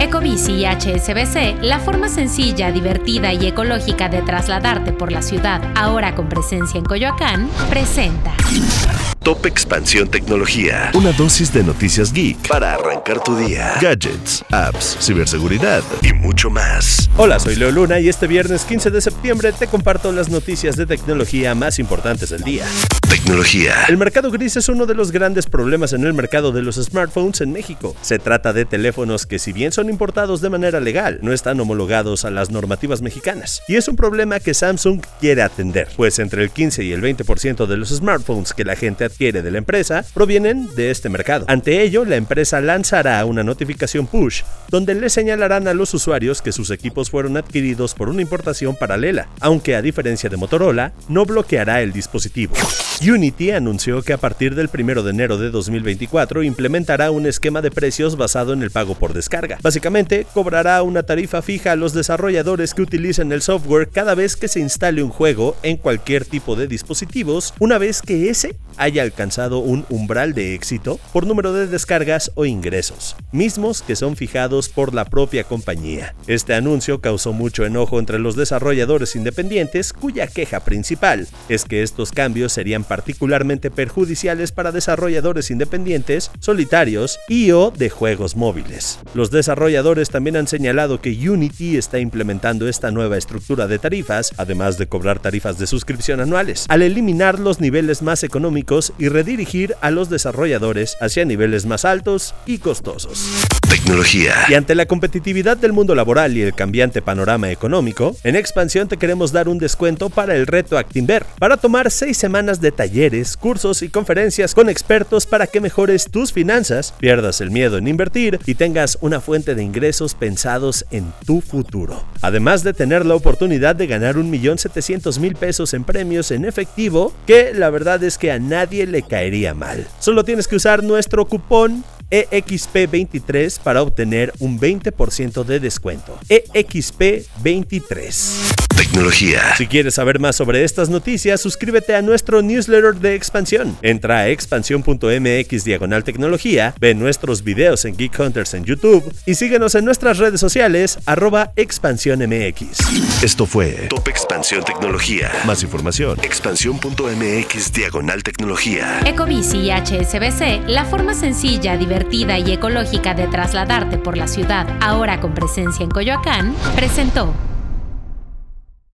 Ecobici y HSBC, la forma sencilla, divertida y ecológica de trasladarte por la ciudad, ahora con presencia en Coyoacán, presenta. Top Expansión Tecnología. Una dosis de noticias geek para arrancar tu día. Gadgets, apps, ciberseguridad y mucho más. Hola, soy Leo Luna y este viernes 15 de septiembre te comparto las noticias de tecnología más importantes del día. Tecnología. El mercado gris es uno de los grandes problemas en el mercado de los smartphones en México. Se trata de teléfonos que si bien son importados de manera legal, no están homologados a las normativas mexicanas. Y es un problema que Samsung quiere atender, pues entre el 15 y el 20% de los smartphones que la gente adquiere de la empresa provienen de este mercado. Ante ello, la empresa lanzará una notificación push donde le señalarán a los usuarios que sus equipos fueron adquiridos por una importación paralela, aunque a diferencia de Motorola, no bloqueará el dispositivo. Unity anunció que a partir del 1 de enero de 2024 implementará un esquema de precios basado en el pago por descarga. Básicamente, cobrará una tarifa fija a los desarrolladores que utilicen el software cada vez que se instale un juego en cualquier tipo de dispositivos, una vez que ese haya alcanzado un umbral de éxito por número de descargas o ingresos, mismos que son fijados por la propia compañía. Este anuncio causó mucho enojo entre los desarrolladores independientes, cuya queja principal es que estos cambios serían particularmente perjudiciales para desarrolladores independientes, solitarios y o de juegos móviles. Los desarrolladores también han señalado que Unity está implementando esta nueva estructura de tarifas, además de cobrar tarifas de suscripción anuales, al eliminar los niveles más económicos y redirigir a los desarrolladores hacia niveles más altos y costosos. Tecnología. Y ante la competitividad del mundo laboral y el cambiante panorama económico, en Expansión te queremos dar un descuento para el reto Actinver, para tomar seis semanas de talleres, cursos y conferencias con expertos para que mejores tus finanzas, pierdas el miedo en invertir y tengas una fuente de ingresos pensados en tu futuro. Además de tener la oportunidad de ganar 1.700.000 pesos en premios en efectivo, que la verdad es que a nadie le caería mal. Solo tienes que usar nuestro cupón EXP23 para obtener un 20% de descuento. EXP23. Tecnología. Si quieres saber más sobre estas noticias, suscríbete a nuestro newsletter de expansión. Entra a expansión.mx diagonal tecnología, ve nuestros videos en Geek Hunters en YouTube y síguenos en nuestras redes sociales arroba expansiónmx. Esto fue Top Expansión Tecnología. Más información. Expansión.mx diagonal tecnología. Ecobici y HSBC, la forma sencilla, y ecológica de trasladarte por la ciudad, ahora con presencia en Coyoacán, presentó.